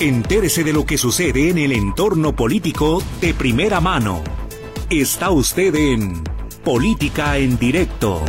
Entérese de lo que sucede en el entorno político de primera mano. Está usted en Política en Directo.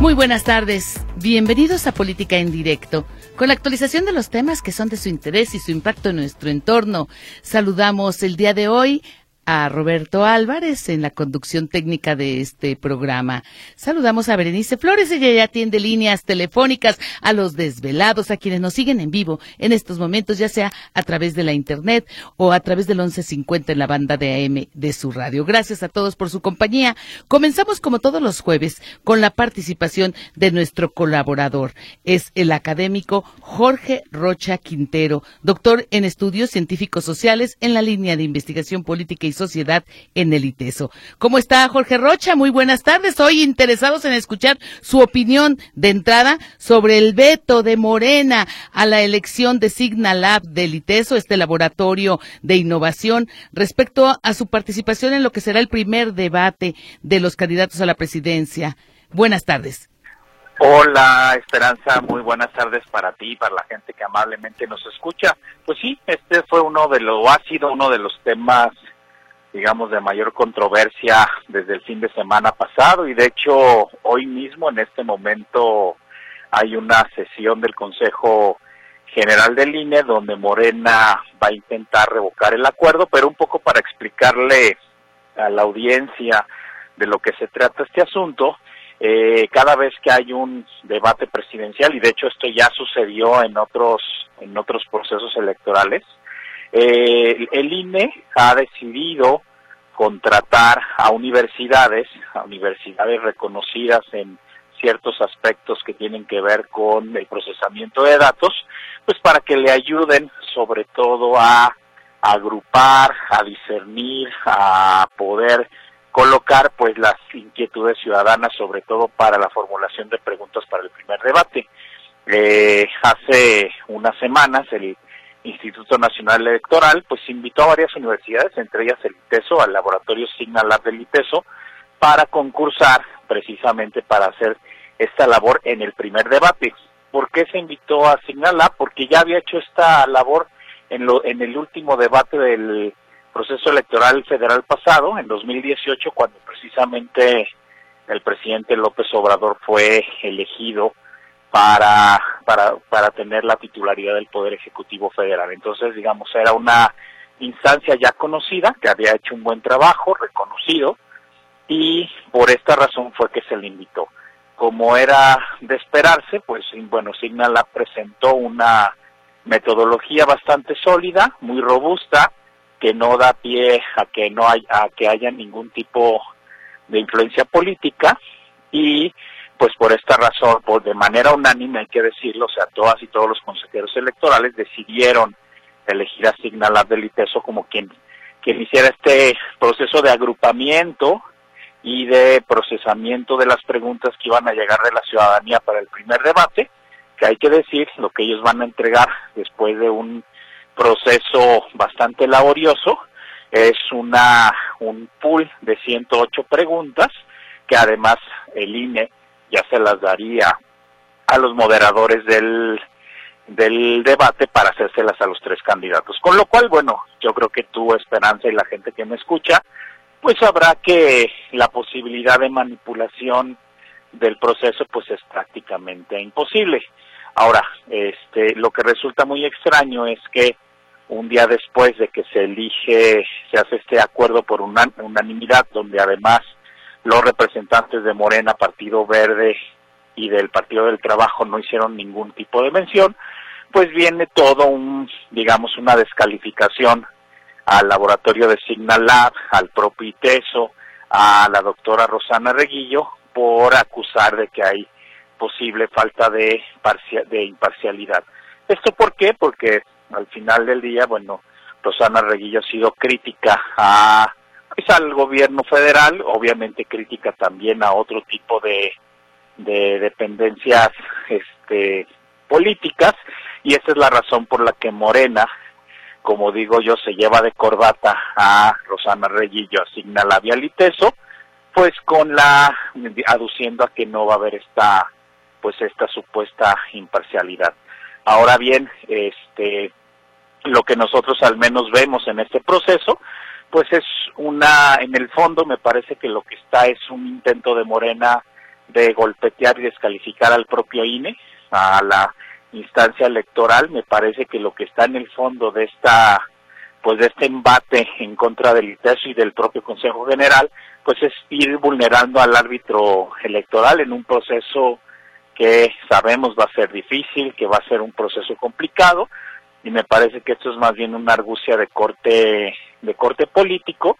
Muy buenas tardes. Bienvenidos a Política en Directo, con la actualización de los temas que son de su interés y su impacto en nuestro entorno. Saludamos el día de hoy a Roberto Álvarez en la conducción técnica de este programa. Saludamos a Berenice Flores, ella ya atiende líneas telefónicas a los desvelados, a quienes nos siguen en vivo en estos momentos, ya sea a través de la internet o a través del 1150 en la banda de AM de su radio. Gracias a todos por su compañía. Comenzamos como todos los jueves con la participación de nuestro colaborador. Es el académico Jorge Rocha Quintero, doctor en estudios científicos sociales en la línea de investigación política y Sociedad en el ITESO. ¿Cómo está Jorge Rocha? Muy buenas tardes. Hoy interesados en escuchar su opinión de entrada sobre el veto de Morena a la elección de Signalab del ITESO, este laboratorio de innovación, respecto a su participación en lo que será el primer debate de los candidatos a la presidencia. Buenas tardes. Hola Esperanza, muy buenas tardes para ti y para la gente que amablemente nos escucha. Pues sí, este fue uno de los, ha sido uno de los temas digamos, de mayor controversia desde el fin de semana pasado. Y de hecho hoy mismo, en este momento, hay una sesión del Consejo General del INE donde Morena va a intentar revocar el acuerdo, pero un poco para explicarle a la audiencia de lo que se trata este asunto, eh, cada vez que hay un debate presidencial, y de hecho esto ya sucedió en otros, en otros procesos electorales, eh, el INE ha decidido contratar a universidades, a universidades reconocidas en ciertos aspectos que tienen que ver con el procesamiento de datos, pues para que le ayuden sobre todo a agrupar, a discernir, a poder colocar pues las inquietudes ciudadanas, sobre todo para la formulación de preguntas para el primer debate. Eh, hace unas semanas el Instituto Nacional Electoral, pues invitó a varias universidades, entre ellas el ITESO, al laboratorio Signal Lab del ITESO, para concursar precisamente para hacer esta labor en el primer debate. ¿Por qué se invitó a Signal Lab? Porque ya había hecho esta labor en, lo, en el último debate del proceso electoral federal pasado, en 2018, cuando precisamente el presidente López Obrador fue elegido para, para, para tener la titularidad del Poder Ejecutivo Federal. Entonces, digamos, era una instancia ya conocida, que había hecho un buen trabajo, reconocido, y por esta razón fue que se le invitó. Como era de esperarse, pues bueno, Signala presentó una metodología bastante sólida, muy robusta, que no da pie a que no hay, a que haya ningún tipo de influencia política y pues por esta razón, pues de manera unánime hay que decirlo, o sea, todas y todos los consejeros electorales decidieron elegir a Signalab del ITESO como quien, quien hiciera este proceso de agrupamiento y de procesamiento de las preguntas que iban a llegar de la ciudadanía para el primer debate, que hay que decir, lo que ellos van a entregar después de un proceso bastante laborioso, es una un pool de 108 preguntas que además el INE ya se las daría a los moderadores del, del debate para hacérselas a los tres candidatos. Con lo cual, bueno, yo creo que tu Esperanza y la gente que me escucha, pues sabrá que la posibilidad de manipulación del proceso pues es prácticamente imposible. Ahora, este, lo que resulta muy extraño es que un día después de que se elige, se hace este acuerdo por unanimidad, donde además los representantes de Morena, Partido Verde y del Partido del Trabajo no hicieron ningún tipo de mención, pues viene todo un, digamos, una descalificación al laboratorio de Signal Lab, al propio ITESO, a la doctora Rosana Reguillo, por acusar de que hay posible falta de, de imparcialidad. ¿Esto por qué? Porque al final del día, bueno, Rosana Reguillo ha sido crítica a es al gobierno federal, obviamente crítica también a otro tipo de, de dependencias este, políticas, y esa es la razón por la que Morena como digo yo, se lleva de corbata a Rosana Reyillo, asigna la vialiteso, pues con la, aduciendo a que no va a haber esta, pues esta supuesta imparcialidad. Ahora bien, este, lo que nosotros al menos vemos en este proceso, pues es una, en el fondo me parece que lo que está es un intento de Morena de golpetear y descalificar al propio INE, a la instancia electoral, me parece que lo que está en el fondo de esta pues de este embate en contra del ITESO y del propio Consejo General, pues es ir vulnerando al árbitro electoral en un proceso que sabemos va a ser difícil, que va a ser un proceso complicado, y me parece que esto es más bien una argucia de corte de corte político,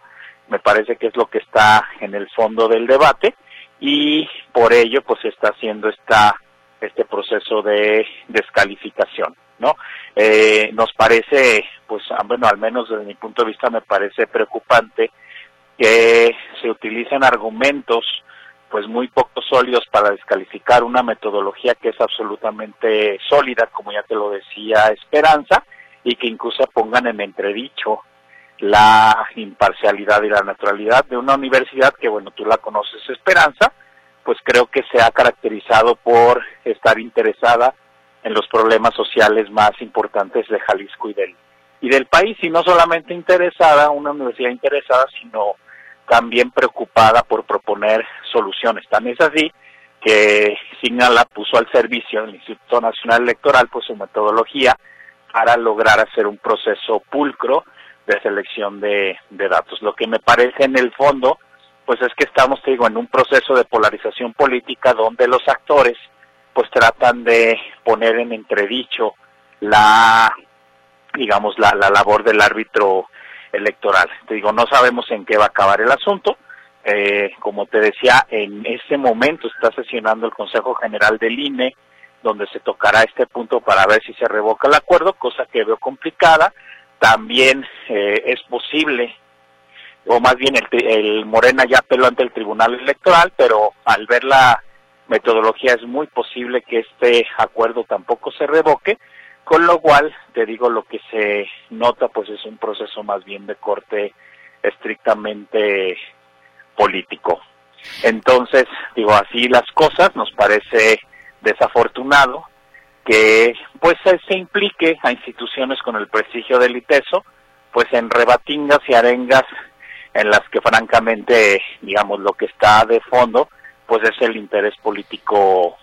me parece que es lo que está en el fondo del debate y por ello pues está haciendo esta este proceso de descalificación, ¿no? Eh, nos parece, pues, ah, bueno, al menos desde mi punto de vista me parece preocupante que se utilicen argumentos, pues, muy poco sólidos para descalificar una metodología que es absolutamente sólida, como ya te lo decía Esperanza, y que incluso pongan en entredicho la imparcialidad y la naturalidad de una universidad que, bueno, tú la conoces, Esperanza, pues creo que se ha caracterizado por estar interesada en los problemas sociales más importantes de Jalisco y del, y del país, y no solamente interesada, una universidad interesada, sino también preocupada por proponer soluciones. Tan es así que Signala puso al servicio del Instituto Nacional Electoral pues su metodología para lograr hacer un proceso pulcro de selección de, de datos. Lo que me parece en el fondo pues es que estamos, te digo, en un proceso de polarización política donde los actores pues tratan de poner en entredicho la, digamos, la, la labor del árbitro electoral. Te digo, no sabemos en qué va a acabar el asunto. Eh, como te decía, en este momento está sesionando el Consejo General del INE, donde se tocará este punto para ver si se revoca el acuerdo, cosa que veo complicada. También eh, es posible o más bien el, Morena ya apeló ante el Tribunal Electoral, pero al ver la metodología es muy posible que este acuerdo tampoco se revoque, con lo cual, te digo, lo que se nota pues es un proceso más bien de corte estrictamente político. Entonces, digo, así las cosas, nos parece desafortunado que pues se implique a instituciones con el prestigio del ITESO, pues en rebatingas y arengas en las que francamente, digamos, lo que está de fondo, pues es el interés político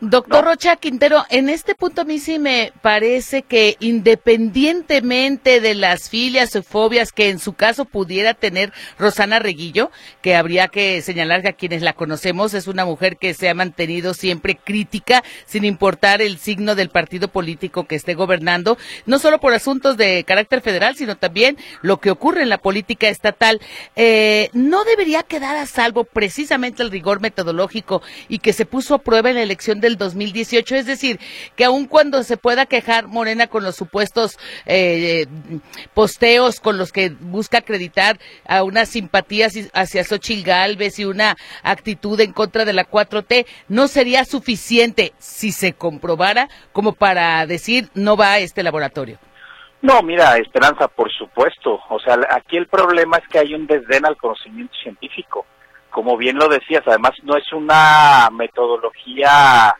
Doctor Rocha Quintero, en este punto a mí sí me parece que independientemente de las filias o fobias que en su caso pudiera tener Rosana Reguillo, que habría que señalar que a quienes la conocemos es una mujer que se ha mantenido siempre crítica sin importar el signo del partido político que esté gobernando, no solo por asuntos de carácter federal, sino también lo que ocurre en la política estatal. Eh, no debería quedar a salvo precisamente el rigor metodológico y que se puso a prueba en la elección del 2018. Es decir, que aun cuando se pueda quejar Morena con los supuestos eh, posteos con los que busca acreditar a unas simpatías hacia Xochitl Galvez y una actitud en contra de la 4T, no sería suficiente si se comprobara como para decir no va a este laboratorio. No, mira, Esperanza, por supuesto. O sea, aquí el problema es que hay un desdén al conocimiento científico como bien lo decías, además no es una metodología,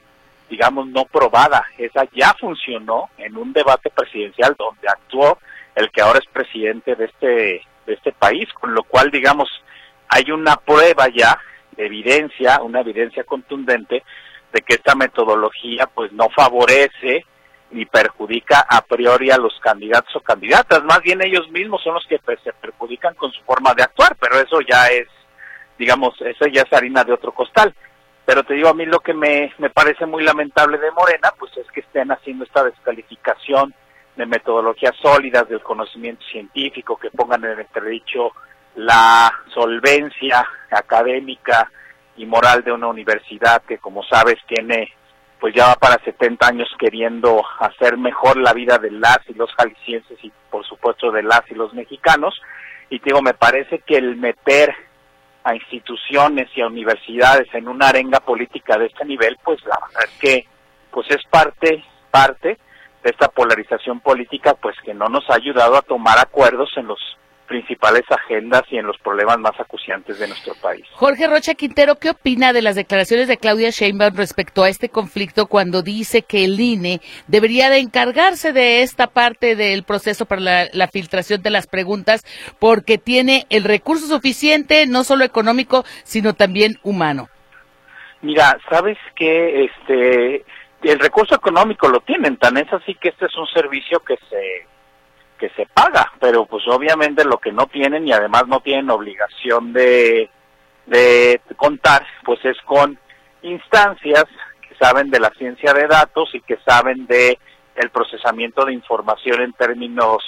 digamos, no probada. Esa ya funcionó en un debate presidencial donde actuó el que ahora es presidente de este, de este país, con lo cual, digamos, hay una prueba ya, de evidencia, una evidencia contundente de que esta metodología pues no favorece ni perjudica a priori a los candidatos o candidatas, más bien ellos mismos son los que pues, se perjudican con su forma de actuar, pero eso ya es digamos, eso ya es harina de otro costal. Pero te digo, a mí lo que me, me parece muy lamentable de Morena, pues es que estén haciendo esta descalificación de metodologías sólidas del conocimiento científico, que pongan en entredicho la solvencia académica y moral de una universidad que, como sabes, tiene pues ya va para 70 años queriendo hacer mejor la vida de las y los jaliscienses y por supuesto de las y los mexicanos. Y digo, me parece que el meter a instituciones y a universidades en una arenga política de este nivel, pues la verdad es que pues es parte, parte de esta polarización política, pues que no nos ha ayudado a tomar acuerdos en los principales agendas y en los problemas más acuciantes de nuestro país. Jorge Rocha Quintero, ¿qué opina de las declaraciones de Claudia Sheinbaum respecto a este conflicto cuando dice que el INE debería de encargarse de esta parte del proceso para la, la filtración de las preguntas porque tiene el recurso suficiente, no solo económico, sino también humano? Mira, sabes que este el recurso económico lo tienen, tan es así que este es un servicio que se que se paga, pero pues obviamente lo que no tienen y además no tienen obligación de, de contar, pues es con instancias que saben de la ciencia de datos y que saben de el procesamiento de información en términos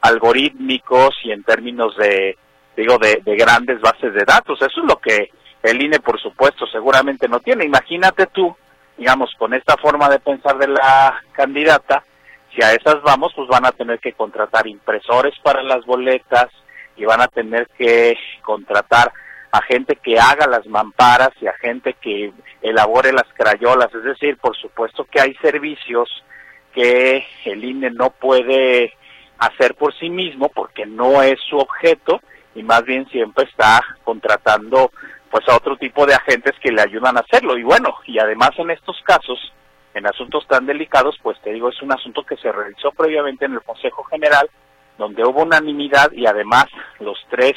algorítmicos y en términos de digo de, de grandes bases de datos. Eso es lo que el INE, por supuesto, seguramente no tiene. Imagínate tú, digamos, con esta forma de pensar de la candidata, si a esas vamos, pues van a tener que contratar impresores para las boletas y van a tener que contratar a gente que haga las mamparas y a gente que elabore las crayolas. Es decir, por supuesto que hay servicios que el INE no puede hacer por sí mismo porque no es su objeto y más bien siempre está contratando pues a otro tipo de agentes que le ayudan a hacerlo. Y bueno, y además en estos casos en asuntos tan delicados, pues te digo, es un asunto que se realizó previamente en el Consejo General, donde hubo unanimidad y además los tres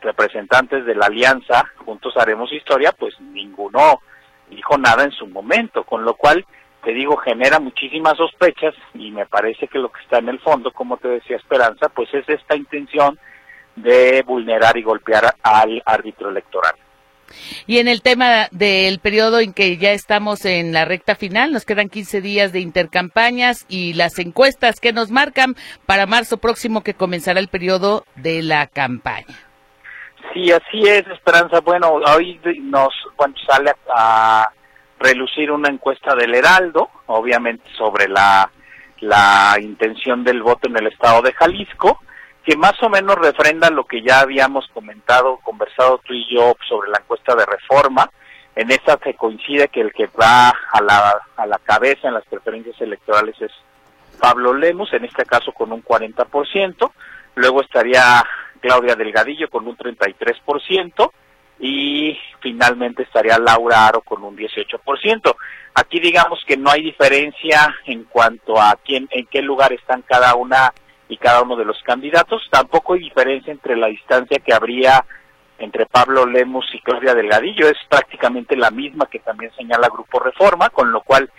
representantes de la alianza, Juntos Haremos Historia, pues ninguno dijo nada en su momento, con lo cual, te digo, genera muchísimas sospechas y me parece que lo que está en el fondo, como te decía Esperanza, pues es esta intención de vulnerar y golpear al árbitro electoral. Y en el tema del periodo en que ya estamos en la recta final, nos quedan 15 días de intercampañas y las encuestas que nos marcan para marzo próximo que comenzará el periodo de la campaña. Sí, así es, Esperanza. Bueno, hoy nos bueno, sale a relucir una encuesta del Heraldo, obviamente sobre la, la intención del voto en el estado de Jalisco que más o menos refrenda lo que ya habíamos comentado, conversado tú y yo sobre la encuesta de reforma. En esta se coincide que el que va a la, a la cabeza en las preferencias electorales es Pablo Lemus, en este caso con un 40%, luego estaría Claudia Delgadillo con un 33% y finalmente estaría Laura Aro con un 18%. Aquí digamos que no hay diferencia en cuanto a quién, en qué lugar están cada una y cada uno de los candidatos. Tampoco hay diferencia entre la distancia que habría entre Pablo Lemus y Claudia Delgadillo. Es prácticamente la misma que también señala Grupo Reforma, con lo cual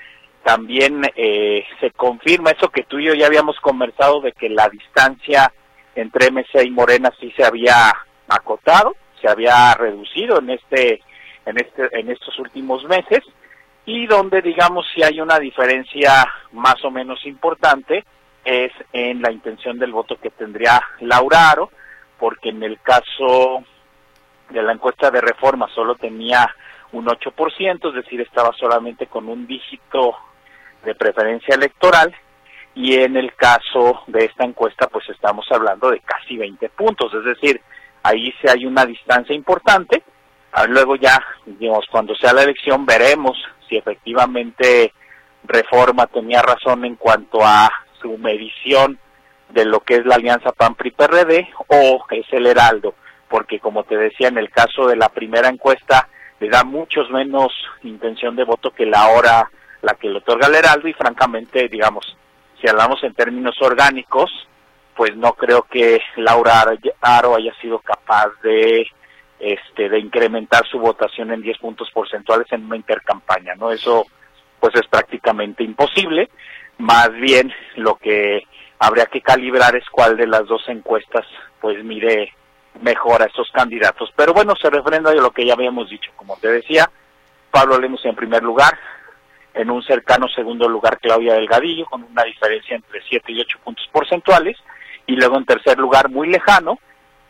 también eh, se confirma eso que tú y yo ya habíamos conversado de que la distancia entre MC y Morena sí se había acotado, se había reducido en este en este en estos últimos meses y donde digamos si hay una diferencia más o menos importante es en la intención del voto que tendría Laura Aro, porque en el caso de la encuesta de reforma solo tenía un 8%, es decir, estaba solamente con un dígito de preferencia electoral, y en el caso de esta encuesta pues estamos hablando de casi 20 puntos, es decir, ahí sí hay una distancia importante, ah, luego ya, digamos, cuando sea la elección veremos si efectivamente Reforma tenía razón en cuanto a su medición de lo que es la alianza PAN-PRI-PRD o es el Heraldo, porque como te decía, en el caso de la primera encuesta le da muchos menos intención de voto que la hora la que le otorga el Heraldo y francamente, digamos, si hablamos en términos orgánicos, pues no creo que Laura Aro haya sido capaz de este de incrementar su votación en 10 puntos porcentuales en una intercampaña, ¿no? Eso pues es prácticamente imposible más bien lo que habría que calibrar es cuál de las dos encuestas pues mire mejor a estos candidatos. Pero bueno, se refrenda de lo que ya habíamos dicho. Como te decía, Pablo Lemos en primer lugar, en un cercano segundo lugar Claudia Delgadillo, con una diferencia entre 7 y 8 puntos porcentuales, y luego en tercer lugar, muy lejano,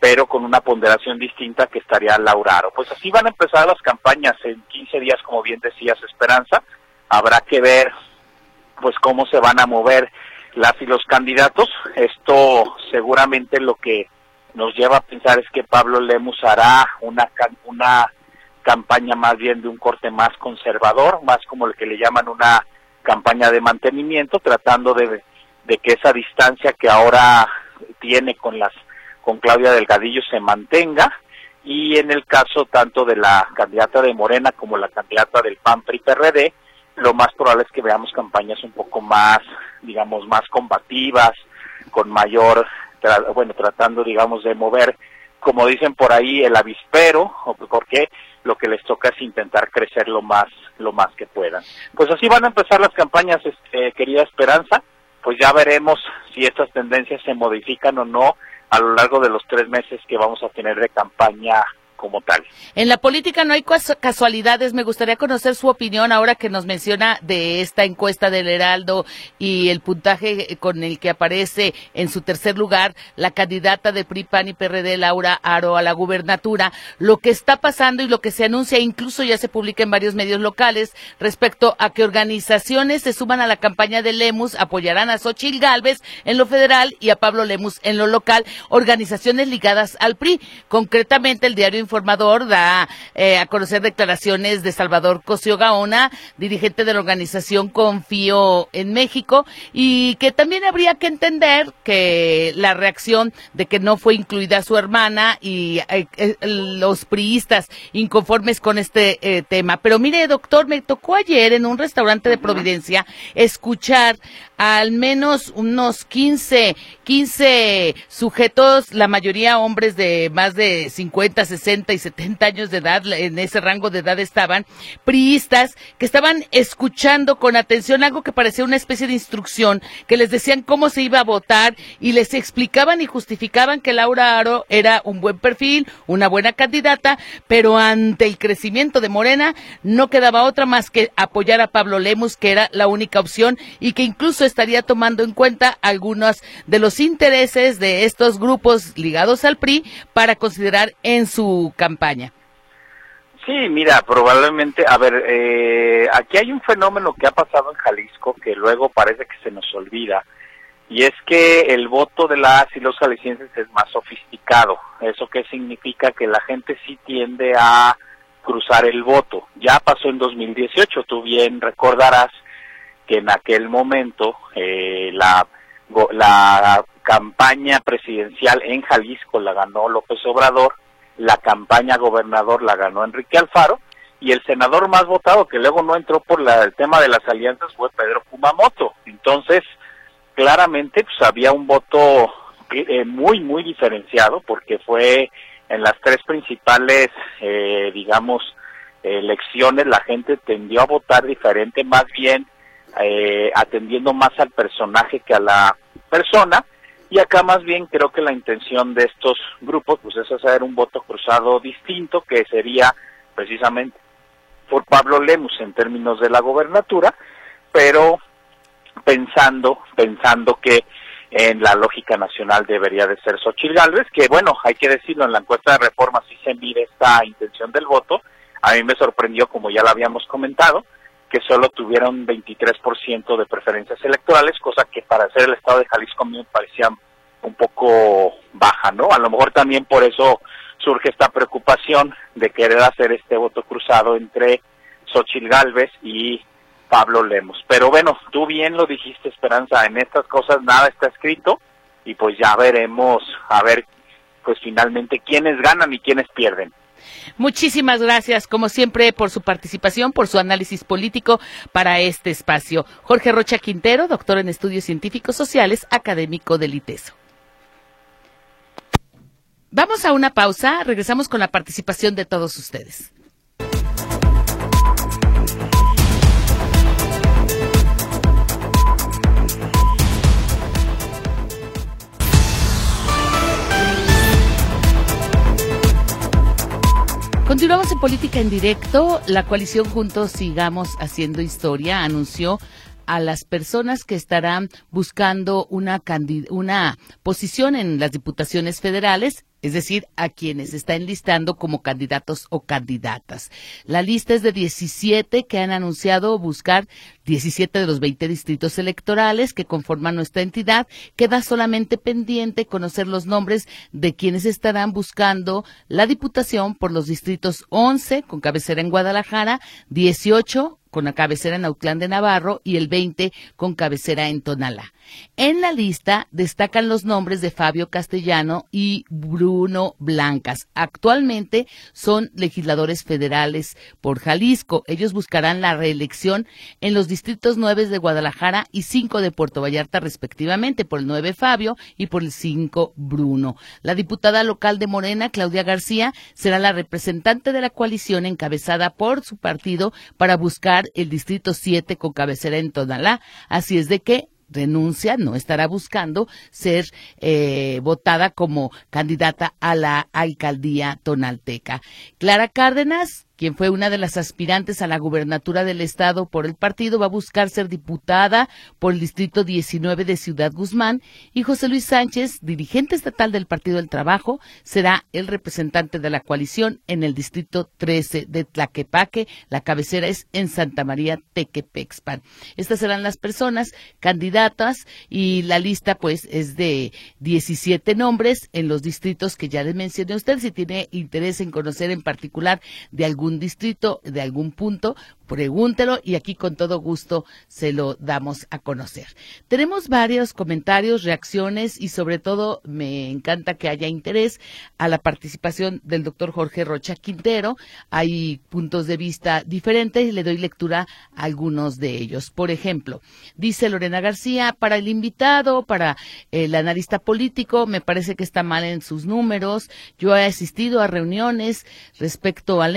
pero con una ponderación distinta que estaría Lauraro. Pues así van a empezar las campañas en 15 días, como bien decías, Esperanza. Habrá que ver pues cómo se van a mover las y los candidatos. Esto seguramente lo que nos lleva a pensar es que Pablo Lemus hará una una campaña más bien de un corte más conservador, más como el que le llaman una campaña de mantenimiento, tratando de, de que esa distancia que ahora tiene con las con Claudia Delgadillo se mantenga y en el caso tanto de la candidata de Morena como la candidata del PAN PRI PRD lo más probable es que veamos campañas un poco más digamos más combativas con mayor bueno tratando digamos de mover como dicen por ahí el avispero porque lo que les toca es intentar crecer lo más lo más que puedan. Pues así van a empezar las campañas este, querida Esperanza. Pues ya veremos si estas tendencias se modifican o no a lo largo de los tres meses que vamos a tener de campaña como tal. En la política no hay casualidades. Me gustaría conocer su opinión ahora que nos menciona de esta encuesta del Heraldo y el puntaje con el que aparece en su tercer lugar la candidata de PRI, PAN y PRD, Laura Aro, a la gubernatura. Lo que está pasando y lo que se anuncia, incluso ya se publica en varios medios locales, respecto a que organizaciones se suman a la campaña de Lemus, apoyarán a Xochil Gálvez en lo federal y a Pablo Lemus en lo local, organizaciones ligadas al PRI. Concretamente, el diario informador da eh, a conocer declaraciones de Salvador Cosio Gaona, dirigente de la organización Confío en México, y que también habría que entender que la reacción de que no fue incluida su hermana y eh, eh, los priistas inconformes con este tema. Pero mire, doctor, me tocó ayer en un restaurante de Providencia escuchar al menos unos 15, 15 sujetos, la mayoría hombres de más de 50, 60 y 70 años de edad, en ese rango de edad estaban, priistas, que estaban escuchando con atención algo que parecía una especie de instrucción, que les decían cómo se iba a votar y les explicaban y justificaban que Laura Aro era un buen perfil, una buena candidata, pero ante el crecimiento de Morena no quedaba otra más que apoyar a Pablo Lemus, que era la única opción y que incluso estaría tomando en cuenta algunos de los intereses de estos grupos ligados al PRI para considerar en su campaña. Sí, mira, probablemente, a ver, eh, aquí hay un fenómeno que ha pasado en Jalisco que luego parece que se nos olvida, y es que el voto de las y los jaliscienses es más sofisticado. ¿Eso qué significa? Que la gente sí tiende a cruzar el voto. Ya pasó en 2018, tú bien recordarás que en aquel momento eh, la, la campaña presidencial en Jalisco la ganó López Obrador, la campaña gobernador la ganó Enrique Alfaro y el senador más votado que luego no entró por la, el tema de las alianzas fue Pedro Kumamoto. Entonces, claramente pues había un voto eh, muy muy diferenciado porque fue en las tres principales eh, digamos elecciones la gente tendió a votar diferente más bien eh, atendiendo más al personaje que a la persona. Y acá más bien creo que la intención de estos grupos pues es hacer un voto cruzado distinto que sería precisamente por Pablo Lemus en términos de la gobernatura, pero pensando, pensando que en la lógica nacional debería de ser Xochitl Gálvez, que bueno, hay que decirlo, en la encuesta de reforma sí se mide esta intención del voto, a mí me sorprendió, como ya lo habíamos comentado, que solo tuviera un 23% de preferencias electorales, cosa que para ser el estado de Jalisco a mí me parecía un poco baja, ¿no? A lo mejor también por eso surge esta preocupación de querer hacer este voto cruzado entre Xochil Gálvez y Pablo Lemos. Pero bueno, tú bien lo dijiste, Esperanza, en estas cosas nada está escrito y pues ya veremos a ver pues finalmente quiénes ganan y quiénes pierden. Muchísimas gracias, como siempre, por su participación, por su análisis político para este espacio. Jorge Rocha Quintero, doctor en estudios científicos sociales, académico del ITESO. Vamos a una pausa, regresamos con la participación de todos ustedes. Continuamos en Política en Directo. La coalición Juntos Sigamos Haciendo Historia anunció a las personas que estarán buscando una, una posición en las diputaciones federales es decir, a quienes está enlistando como candidatos o candidatas. La lista es de 17 que han anunciado buscar 17 de los 20 distritos electorales que conforman nuestra entidad. Queda solamente pendiente conocer los nombres de quienes estarán buscando la diputación por los distritos 11, con cabecera en Guadalajara, 18, con la cabecera en Autlán de Navarro y el 20 con cabecera en Tonalá. En la lista destacan los nombres de Fabio Castellano y Bruno Blancas. Actualmente son legisladores federales por Jalisco. Ellos buscarán la reelección en los distritos 9 de Guadalajara y 5 de Puerto Vallarta respectivamente, por el 9 Fabio y por el 5 Bruno. La diputada local de Morena, Claudia García, será la representante de la coalición encabezada por su partido para buscar el distrito 7 con cabecera en Tonalá. Así es de que renuncia, no estará buscando ser eh, votada como candidata a la alcaldía tonalteca. Clara Cárdenas quien fue una de las aspirantes a la gubernatura del estado por el partido, va a buscar ser diputada por el distrito 19 de Ciudad Guzmán y José Luis Sánchez, dirigente estatal del Partido del Trabajo, será el representante de la coalición en el distrito 13 de Tlaquepaque. La cabecera es en Santa María Tequepexpan. Estas serán las personas candidatas y la lista pues es de 17 nombres en los distritos que ya les mencioné a usted. Si tiene interés en conocer en particular de algún distrito, de algún punto, pregúntelo y aquí con todo gusto se lo damos a conocer. Tenemos varios comentarios, reacciones y sobre todo me encanta que haya interés a la participación del doctor Jorge Rocha Quintero. Hay puntos de vista diferentes y le doy lectura a algunos de ellos. Por ejemplo, dice Lorena García, para el invitado, para el analista político, me parece que está mal en sus números. Yo he asistido a reuniones respecto a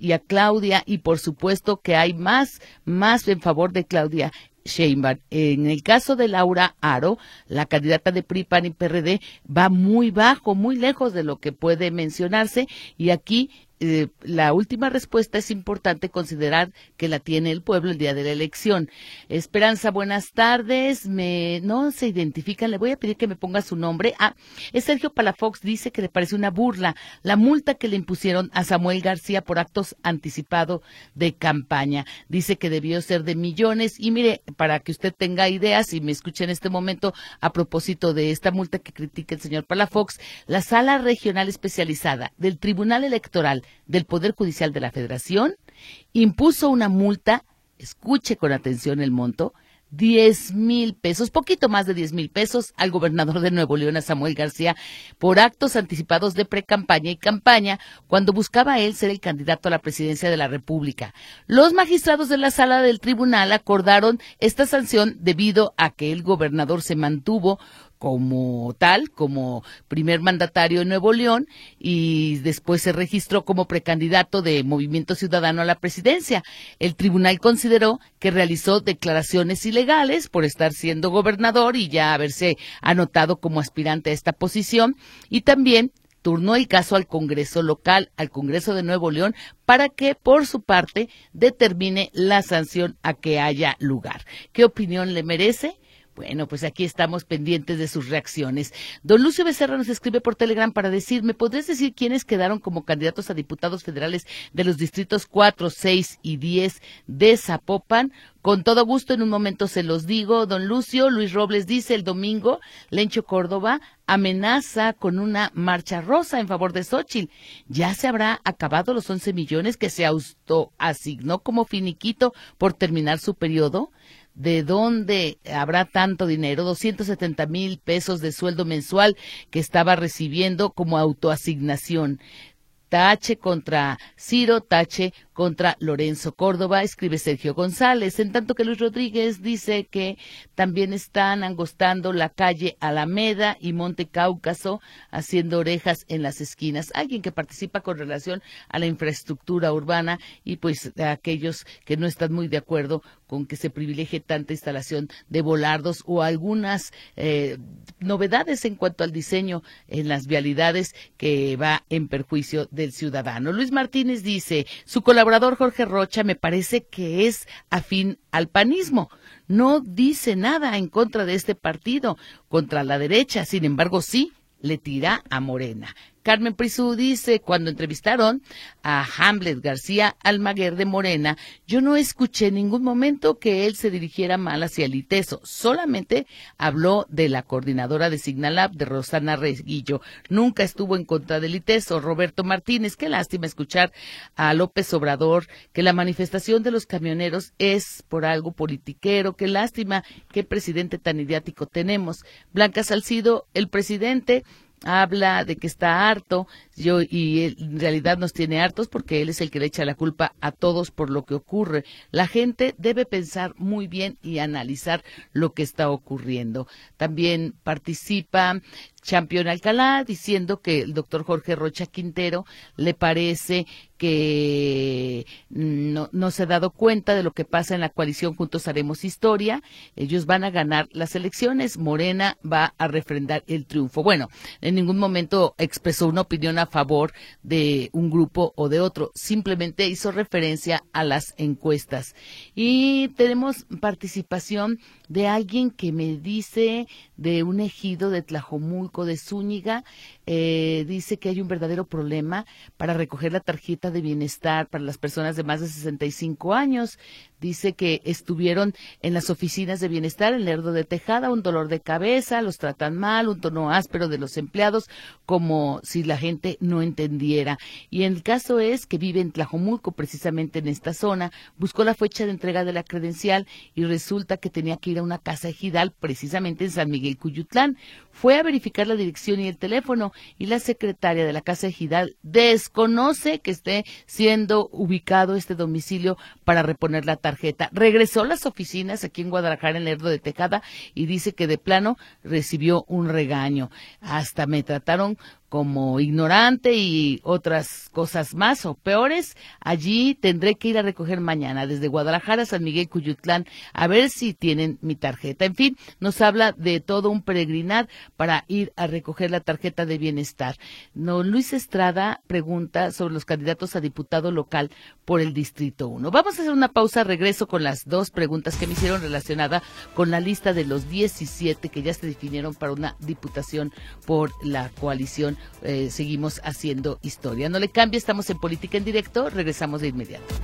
Y a Claudia y por supuesto que hay más, más en favor de Claudia Sheinbaum. En el caso de Laura Aro, la candidata de PRI, PAN y PRD va muy bajo, muy lejos de lo que puede mencionarse y aquí eh, la última respuesta es importante considerar que la tiene el pueblo el día de la elección. Esperanza, buenas tardes. Me, no se identifican. Le voy a pedir que me ponga su nombre. Ah, es Sergio Palafox. Dice que le parece una burla la multa que le impusieron a Samuel García por actos anticipados de campaña. Dice que debió ser de millones. Y mire, para que usted tenga ideas y me escuche en este momento a propósito de esta multa que critica el señor Palafox, la sala regional especializada del Tribunal Electoral del Poder Judicial de la Federación impuso una multa, escuche con atención el monto, 10 mil pesos, poquito más de 10 mil pesos al gobernador de Nuevo León, Samuel García, por actos anticipados de precampaña y campaña cuando buscaba él ser el candidato a la presidencia de la República. Los magistrados de la sala del tribunal acordaron esta sanción debido a que el gobernador se mantuvo como tal, como primer mandatario de Nuevo León y después se registró como precandidato de Movimiento Ciudadano a la presidencia. El tribunal consideró que realizó declaraciones ilegales por estar siendo gobernador y ya haberse anotado como aspirante a esta posición y también turnó el caso al Congreso local, al Congreso de Nuevo León, para que, por su parte, determine la sanción a que haya lugar. ¿Qué opinión le merece? Bueno, pues aquí estamos pendientes de sus reacciones. Don Lucio Becerra nos escribe por Telegram para decir, ¿me podrías decir quiénes quedaron como candidatos a diputados federales de los distritos 4, 6 y 10 de Zapopan? Con todo gusto, en un momento se los digo. Don Lucio, Luis Robles dice el domingo, Lencho Córdoba amenaza con una marcha rosa en favor de Xochitl. ¿Ya se habrá acabado los 11 millones que se autoasignó como finiquito por terminar su periodo? De dónde habrá tanto dinero, 270 mil pesos de sueldo mensual que estaba recibiendo como autoasignación. Tache contra Ciro, Tache contra Lorenzo Córdoba, escribe Sergio González, en tanto que Luis Rodríguez dice que también están angostando la calle Alameda y Monte Cáucaso, haciendo orejas en las esquinas. Alguien que participa con relación a la infraestructura urbana y pues a aquellos que no están muy de acuerdo con que se privilegie tanta instalación de volardos o algunas eh, novedades en cuanto al diseño en las vialidades que va en perjuicio del ciudadano. Luis Martínez dice, su colaboración Jorge Rocha me parece que es afín al panismo. No dice nada en contra de este partido, contra la derecha, sin embargo sí le tira a Morena. Carmen Prisú dice, cuando entrevistaron a Hamlet García Almaguer de Morena, yo no escuché en ningún momento que él se dirigiera mal hacia el ITESO, solamente habló de la coordinadora de Signalab, de Rosana Reguillo. Nunca estuvo en contra del ITESO. Roberto Martínez, qué lástima escuchar a López Obrador que la manifestación de los camioneros es por algo politiquero, qué lástima, qué presidente tan idiático tenemos. Blanca Salcido, el presidente habla de que está harto yo y en realidad nos tiene hartos porque él es el que le echa la culpa a todos por lo que ocurre. La gente debe pensar muy bien y analizar lo que está ocurriendo. También participa Champion Alcalá diciendo que el doctor Jorge Rocha Quintero le parece que no, no, se ha dado cuenta de lo que pasa en la coalición Juntos Haremos Historia. Ellos van a ganar las elecciones. Morena va a refrendar el triunfo. Bueno, en ningún momento expresó una opinión a favor de un grupo o de otro. Simplemente hizo referencia a las encuestas. Y tenemos participación de alguien que me dice de un ejido de Tlajomulco de Zúñiga, eh, dice que hay un verdadero problema para recoger la tarjeta de bienestar para las personas de más de 65 años. Dice que estuvieron en las oficinas de bienestar en Lerdo de Tejada, un dolor de cabeza, los tratan mal, un tono áspero de los empleados, como si la gente no entendiera. Y el caso es que vive en Tlajomulco, precisamente en esta zona, buscó la fecha de entrega de la credencial y resulta que tenía que ir a una casa ejidal, precisamente en San Miguel Cuyutlán. Fue a verificar la dirección y el teléfono y la secretaria de la casa ejidal desconoce que esté siendo ubicado este domicilio para reponer la tarjeta. Regresó a las oficinas aquí en Guadalajara, en Lerdo de Tejada, y dice que de plano recibió un regaño. Hasta me trataron como ignorante y otras cosas más o peores, allí tendré que ir a recoger mañana desde Guadalajara, San Miguel, Cuyutlán, a ver si tienen mi tarjeta. En fin, nos habla de todo un peregrinar para ir a recoger la tarjeta de bienestar. No, Luis Estrada pregunta sobre los candidatos a diputado local por el Distrito 1. Vamos a hacer una pausa, regreso con las dos preguntas que me hicieron relacionada con la lista de los 17 que ya se definieron para una diputación por la coalición eh, seguimos haciendo historia. No le cambie, estamos en Política en Directo, regresamos de inmediato.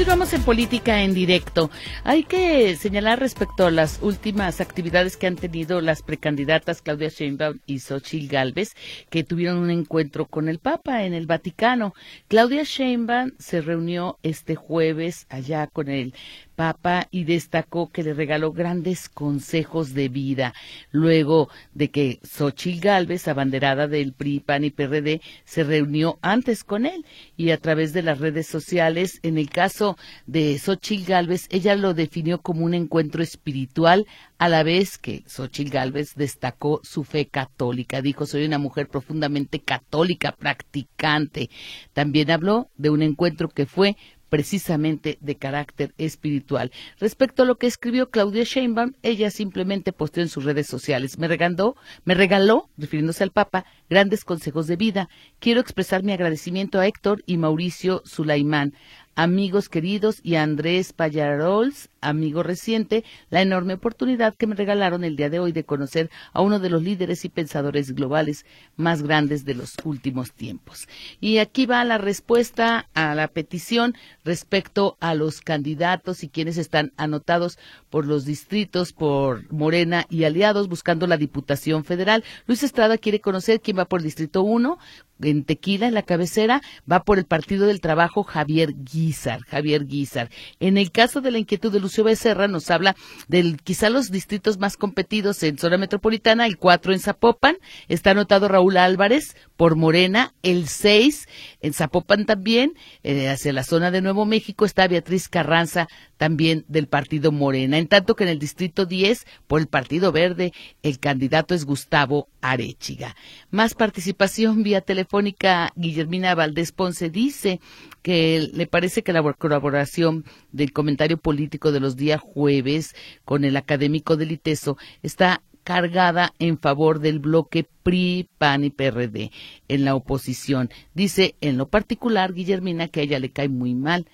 Continuamos en política en directo. Hay que señalar respecto a las últimas actividades que han tenido las precandidatas Claudia Sheinbaum y Xochitl Galvez, que tuvieron un encuentro con el Papa en el Vaticano. Claudia Sheinbaum se reunió este jueves allá con el Papa y destacó que le regaló grandes consejos de vida luego de que Xochil Gálvez, abanderada del PRI, PAN y PRD, se reunió antes con él y a través de las redes sociales, en el caso de Xochil Gálvez, ella lo definió como un encuentro espiritual a la vez que Xochil Gálvez destacó su fe católica. Dijo, soy una mujer profundamente católica, practicante. También habló de un encuentro que fue precisamente de carácter espiritual. Respecto a lo que escribió Claudia Sheinbaum, ella simplemente posteó en sus redes sociales. Me regaló, me regaló, refiriéndose al Papa, grandes consejos de vida. Quiero expresar mi agradecimiento a Héctor y Mauricio Sulaimán, amigos queridos y Andrés Payarols, amigo reciente, la enorme oportunidad que me regalaron el día de hoy de conocer a uno de los líderes y pensadores globales más grandes de los últimos tiempos. Y aquí va la respuesta a la petición respecto a los candidatos y quienes están anotados por los distritos, por Morena y aliados buscando la Diputación Federal. Luis Estrada quiere conocer quién va por Distrito 1, en Tequila, en la cabecera, va por el Partido del Trabajo Javier Guizar. Javier Guizar. En el caso de la inquietud de Lucio Becerra, nos habla de quizá los distritos más competidos en zona metropolitana, el 4 en Zapopan, está anotado Raúl Álvarez por Morena, el 6 en Zapopan también, eh, hacia la zona de Nuevo México está Beatriz Carranza también del partido Morena, en tanto que en el distrito 10 por el Partido Verde el candidato es Gustavo Arechiga. Más participación vía telefónica, Guillermina Valdés Ponce dice que le parece que la colaboración del comentario político de los días jueves con el académico del ITESO está cargada en favor del bloque PRI, PAN y PRD en la oposición. Dice en lo particular Guillermina que a ella le cae muy mal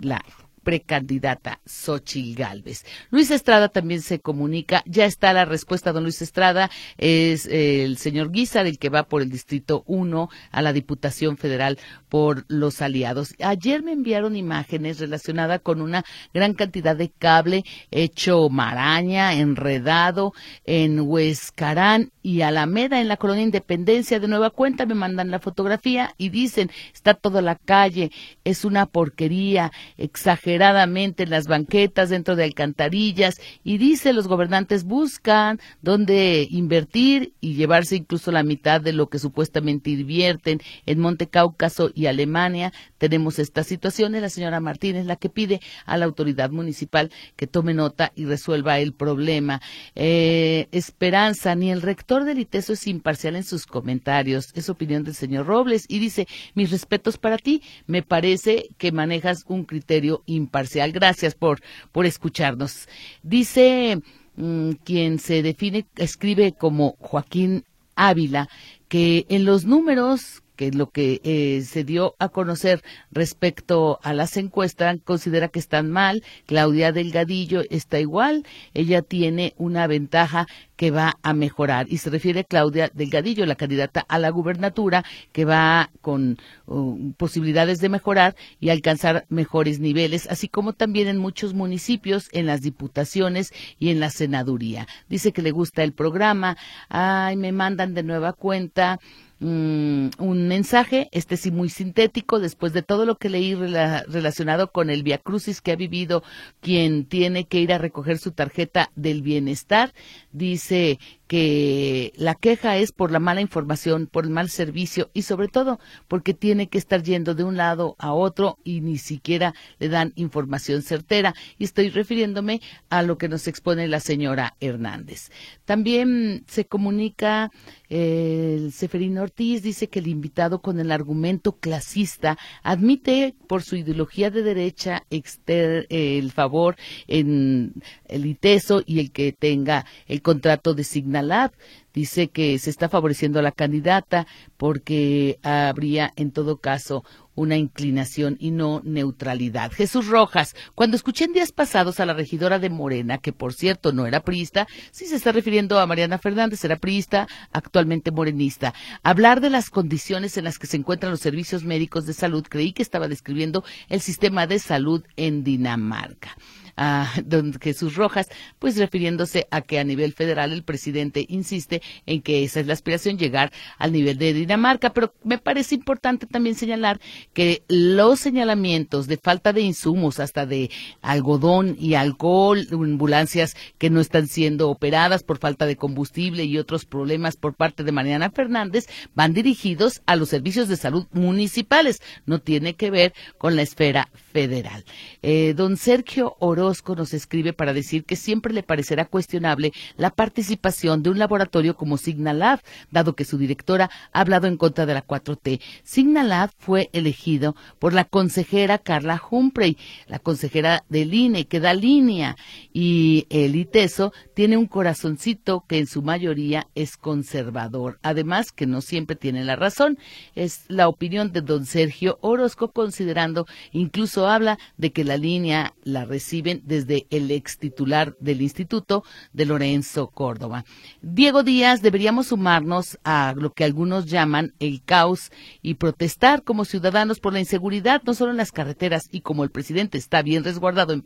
la precandidata Xochil Gálvez. Luis Estrada también se comunica, ya está la respuesta, don Luis Estrada, es el señor Guizar, el que va por el Distrito 1 a la Diputación Federal por los aliados. Ayer me enviaron imágenes relacionadas con una gran cantidad de cable hecho maraña, enredado en Huescarán y Alameda, en la colonia Independencia. De nueva cuenta me mandan la fotografía y dicen, está toda la calle, es una porquería, exagerada en las banquetas, dentro de alcantarillas, y dice los gobernantes buscan dónde invertir y llevarse incluso la mitad de lo que supuestamente invierten en Monte Cáucaso y Alemania. Tenemos esta situación y la señora Martínez la que pide a la autoridad municipal que tome nota y resuelva el problema. Eh, Esperanza, ni el rector del ITESO es imparcial en sus comentarios. Es opinión del señor Robles y dice, mis respetos para ti, me parece que manejas un criterio imparcial imparcial. Gracias por, por escucharnos. Dice mm, quien se define, escribe como Joaquín Ávila, que en los números que lo que eh, se dio a conocer respecto a las encuestas considera que están mal. Claudia Delgadillo está igual. Ella tiene una ventaja que va a mejorar. Y se refiere a Claudia Delgadillo, la candidata a la gubernatura, que va con uh, posibilidades de mejorar y alcanzar mejores niveles, así como también en muchos municipios, en las diputaciones y en la senaduría. Dice que le gusta el programa. Ay, me mandan de nueva cuenta Mm, un mensaje, este sí muy sintético, después de todo lo que leí relacionado con el Via Crucis que ha vivido quien tiene que ir a recoger su tarjeta del bienestar. Dice que la queja es por la mala información, por el mal servicio y sobre todo porque tiene que estar yendo de un lado a otro y ni siquiera le dan información certera. Y estoy refiriéndome a lo que nos expone la señora Hernández. También se comunica eh, el Seferino Ortiz, dice que el invitado con el argumento clasista admite por su ideología de derecha el favor en el ITESO y el que tenga el contrato de Signalab. Dice que se está favoreciendo a la candidata porque habría en todo caso una inclinación y no neutralidad. Jesús Rojas, cuando escuché en días pasados a la regidora de Morena, que por cierto no era priista, sí se está refiriendo a Mariana Fernández, era priista, actualmente morenista, hablar de las condiciones en las que se encuentran los servicios médicos de salud, creí que estaba describiendo el sistema de salud en Dinamarca a don Jesús Rojas, pues refiriéndose a que a nivel federal el presidente insiste en que esa es la aspiración, llegar al nivel de Dinamarca, pero me parece importante también señalar que los señalamientos de falta de insumos, hasta de algodón y alcohol, ambulancias que no están siendo operadas por falta de combustible y otros problemas por parte de Mariana Fernández, van dirigidos a los servicios de salud municipales, no tiene que ver con la esfera federal. Eh, don Sergio Orozco nos escribe para decir que siempre le parecerá cuestionable la participación de un laboratorio como Signalab, dado que su directora ha hablado en contra de la 4T. Signalab fue elegido por la consejera Carla Humphrey, la consejera del INE, que da línea, y el ITESO tiene un corazoncito que en su mayoría es conservador. Además, que no siempre tiene la razón. Es la opinión de don Sergio Orozco, considerando incluso habla de que la línea la reciben desde el ex titular del instituto de Lorenzo Córdoba. Diego Díaz, deberíamos sumarnos a lo que algunos llaman el caos y protestar como ciudadanos por la inseguridad, no solo en las carreteras y como el presidente está bien resguardado en,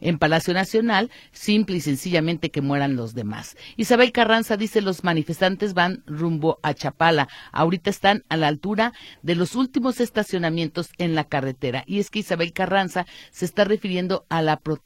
en Palacio Nacional, simple y sencillamente que mueran los demás. Isabel Carranza dice los manifestantes van rumbo a Chapala. Ahorita están a la altura de los últimos estacionamientos en la carretera. Y es que Isabel Carranza se está refiriendo a la protesta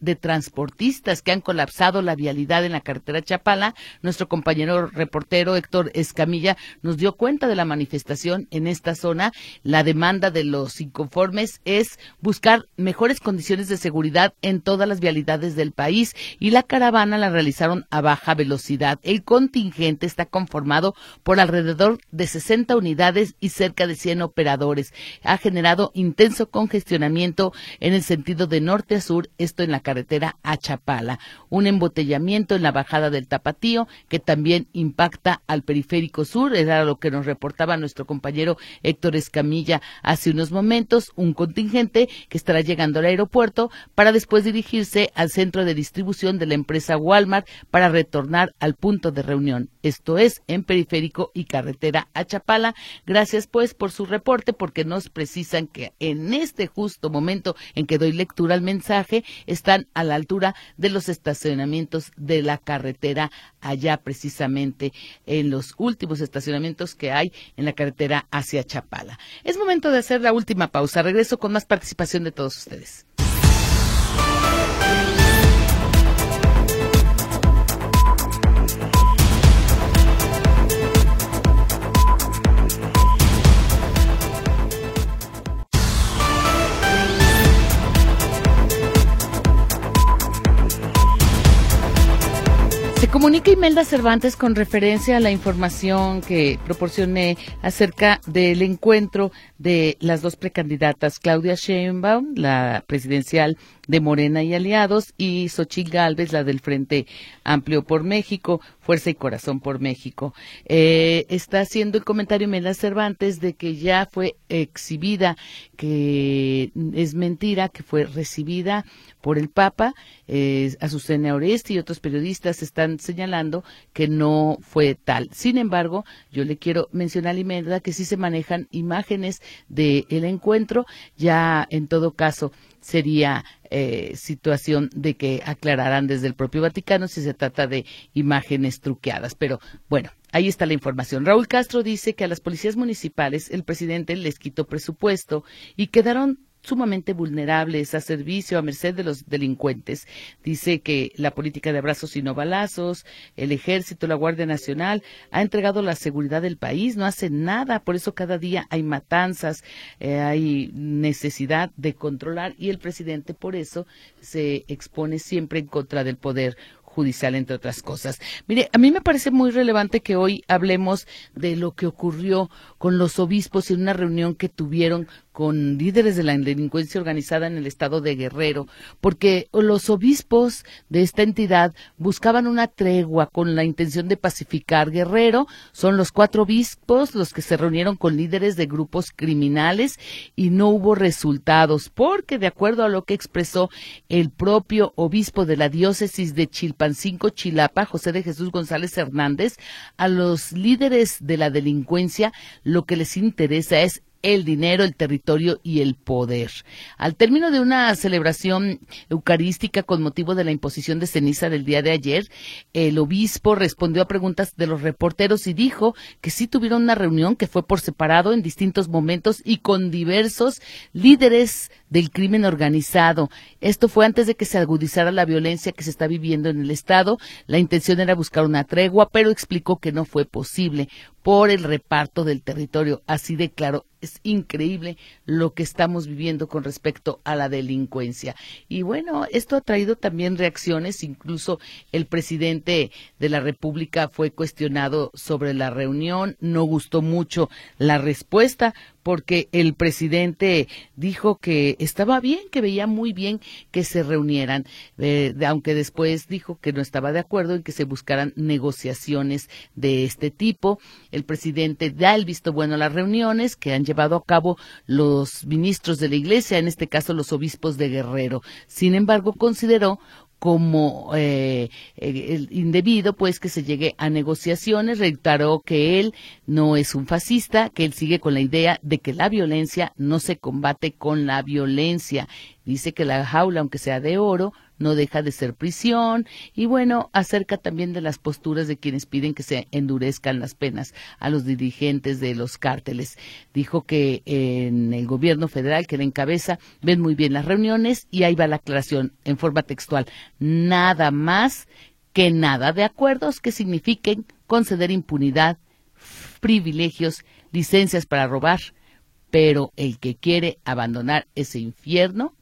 de transportistas que han colapsado la vialidad en la carretera Chapala. Nuestro compañero reportero Héctor Escamilla nos dio cuenta de la manifestación en esta zona. La demanda de los inconformes es buscar mejores condiciones de seguridad en todas las vialidades del país y la caravana la realizaron a baja velocidad. El contingente está conformado por alrededor de 60 unidades y cerca de 100 operadores. Ha generado intenso congestionamiento en el sentido de norte a sur, esto en la carretera a Chapala. Un embotellamiento en la bajada del Tapatío que también impacta al periférico sur, era lo que nos reportaba nuestro compañero Héctor Escamilla hace unos momentos, un contingente que estará llegando al aeropuerto para después dirigirse al centro de distribución de la empresa Walmart para retornar al punto de reunión, esto es en periférico y carretera a Chapala. Gracias pues por su reporte porque nos precisan que en este justo momento en que doy lectura al mensaje están a la altura de los estacionamientos de la carretera allá precisamente en los últimos estacionamientos que hay en la carretera hacia Chapala. Es momento de hacer la última pausa. Regreso con más participación de todos ustedes. Comunica Imelda Cervantes con referencia a la información que proporcioné acerca del encuentro de las dos precandidatas, Claudia Sheinbaum, la presidencial de Morena y Aliados, y Xochitl Gálvez, la del Frente Amplio por México, Fuerza y Corazón por México. Eh, está haciendo el comentario Imelda Cervantes de que ya fue exhibida, que es mentira, que fue recibida por el Papa. Eh, Azucena Oresti y otros periodistas están señalando que no fue tal. Sin embargo, yo le quiero mencionar a Imelda que sí se manejan imágenes del encuentro. Ya en todo caso sería eh, situación de que aclararan desde el propio Vaticano si se trata de imágenes truqueadas. Pero bueno, Ahí está la información. Raúl Castro dice que a las policías municipales el presidente les quitó presupuesto y quedaron sumamente vulnerables a servicio, a merced de los delincuentes. Dice que la política de abrazos y no balazos, el ejército, la Guardia Nacional, ha entregado la seguridad del país, no hace nada, por eso cada día hay matanzas, eh, hay necesidad de controlar y el presidente por eso se expone siempre en contra del poder judicial, entre otras cosas. Mire, a mí me parece muy relevante que hoy hablemos de lo que ocurrió con los obispos en una reunión que tuvieron con líderes de la delincuencia organizada en el estado de Guerrero, porque los obispos de esta entidad buscaban una tregua con la intención de pacificar Guerrero. Son los cuatro obispos los que se reunieron con líderes de grupos criminales y no hubo resultados, porque de acuerdo a lo que expresó el propio obispo de la diócesis de Chilpancingo, Chilapa, José de Jesús González Hernández, a los líderes de la delincuencia lo que les interesa es el dinero, el territorio y el poder. Al término de una celebración eucarística con motivo de la imposición de ceniza del día de ayer, el obispo respondió a preguntas de los reporteros y dijo que sí tuvieron una reunión que fue por separado en distintos momentos y con diversos líderes del crimen organizado. Esto fue antes de que se agudizara la violencia que se está viviendo en el Estado. La intención era buscar una tregua, pero explicó que no fue posible por el reparto del territorio. Así declaró. Es increíble lo que estamos viviendo con respecto a la delincuencia. Y bueno, esto ha traído también reacciones. Incluso el presidente de la República fue cuestionado sobre la reunión. No gustó mucho la respuesta porque el presidente dijo que estaba bien, que veía muy bien que se reunieran, eh, aunque después dijo que no estaba de acuerdo en que se buscaran negociaciones de este tipo. El presidente da el visto bueno a las reuniones que han llevado a cabo los ministros de la Iglesia, en este caso los obispos de Guerrero. Sin embargo, consideró como eh, el indebido, pues que se llegue a negociaciones. Reiteró que él no es un fascista, que él sigue con la idea de que la violencia no se combate con la violencia. Dice que la jaula, aunque sea de oro, no deja de ser prisión y bueno, acerca también de las posturas de quienes piden que se endurezcan las penas a los dirigentes de los cárteles. Dijo que en el gobierno federal que le encabeza ven muy bien las reuniones y ahí va la aclaración en forma textual. Nada más que nada de acuerdos que signifiquen conceder impunidad, privilegios, licencias para robar, pero el que quiere abandonar ese infierno,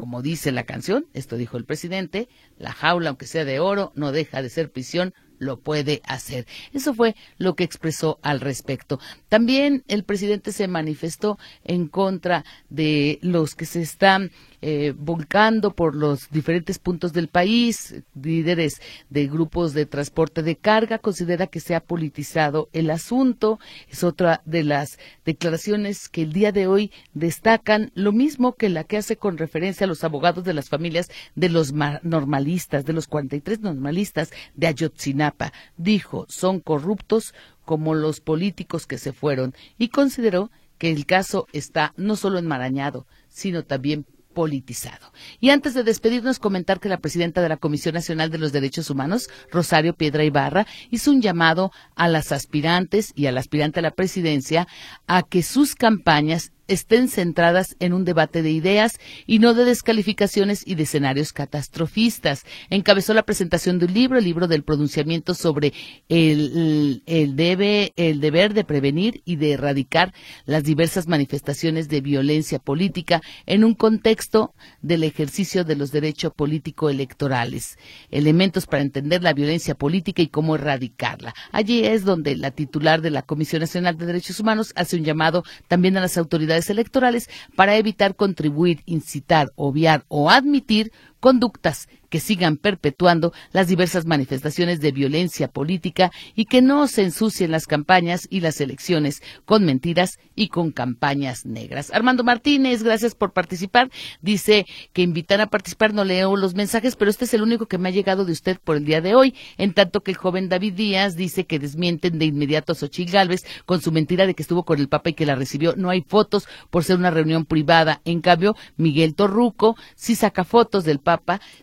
como dice la canción, esto dijo el presidente, la jaula, aunque sea de oro, no deja de ser prisión, lo puede hacer. Eso fue lo que expresó al respecto. También el presidente se manifestó en contra de los que se están eh, volcando por los diferentes puntos del país. Líderes de grupos de transporte de carga considera que se ha politizado el asunto. Es otra de las declaraciones que el día de hoy destacan, lo mismo que la que hace con referencia a los abogados de las familias de los normalistas, de los 43 normalistas de Ayotzinapa. Dijo, son corruptos como los políticos que se fueron y consideró que el caso está no solo enmarañado, sino también politizado. Y antes de despedirnos, comentar que la presidenta de la Comisión Nacional de los Derechos Humanos, Rosario Piedra Ibarra, hizo un llamado a las aspirantes y al aspirante a la presidencia a que sus campañas estén centradas en un debate de ideas y no de descalificaciones y de escenarios catastrofistas. Encabezó la presentación de un libro, el libro del pronunciamiento sobre el, el, debe, el deber de prevenir y de erradicar las diversas manifestaciones de violencia política en un contexto del ejercicio de los derechos político-electorales. Elementos para entender la violencia política y cómo erradicarla. Allí es donde la titular de la Comisión Nacional de Derechos Humanos hace un llamado también a las autoridades electorales para evitar contribuir, incitar, obviar o admitir conductas que sigan perpetuando las diversas manifestaciones de violencia política y que no se ensucien las campañas y las elecciones con mentiras y con campañas negras. Armando Martínez, gracias por participar. Dice que invitan a participar, no leo los mensajes, pero este es el único que me ha llegado de usted por el día de hoy, en tanto que el joven David Díaz dice que desmienten de inmediato a Xochitl Gálvez con su mentira de que estuvo con el Papa y que la recibió. No hay fotos por ser una reunión privada. En cambio, Miguel Torruco sí saca fotos del Papa.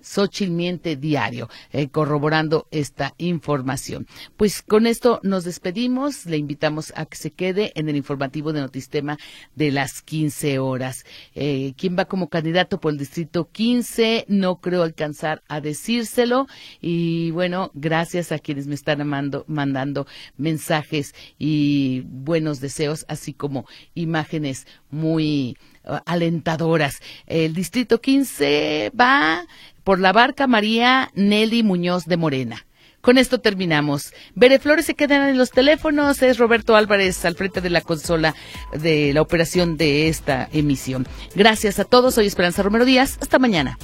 Xochitl Miente Diario, eh, corroborando esta información. Pues con esto nos despedimos. Le invitamos a que se quede en el informativo de Notistema de las 15 horas. Eh, ¿Quién va como candidato por el distrito 15? No creo alcanzar a decírselo. Y bueno, gracias a quienes me están mandando mensajes y buenos deseos, así como imágenes muy alentadoras. El distrito 15 va por la barca María Nelly Muñoz de Morena. Con esto terminamos. Flores se quedan en los teléfonos. Es Roberto Álvarez al frente de la consola de la operación de esta emisión. Gracias a todos. Soy Esperanza Romero Díaz. Hasta mañana.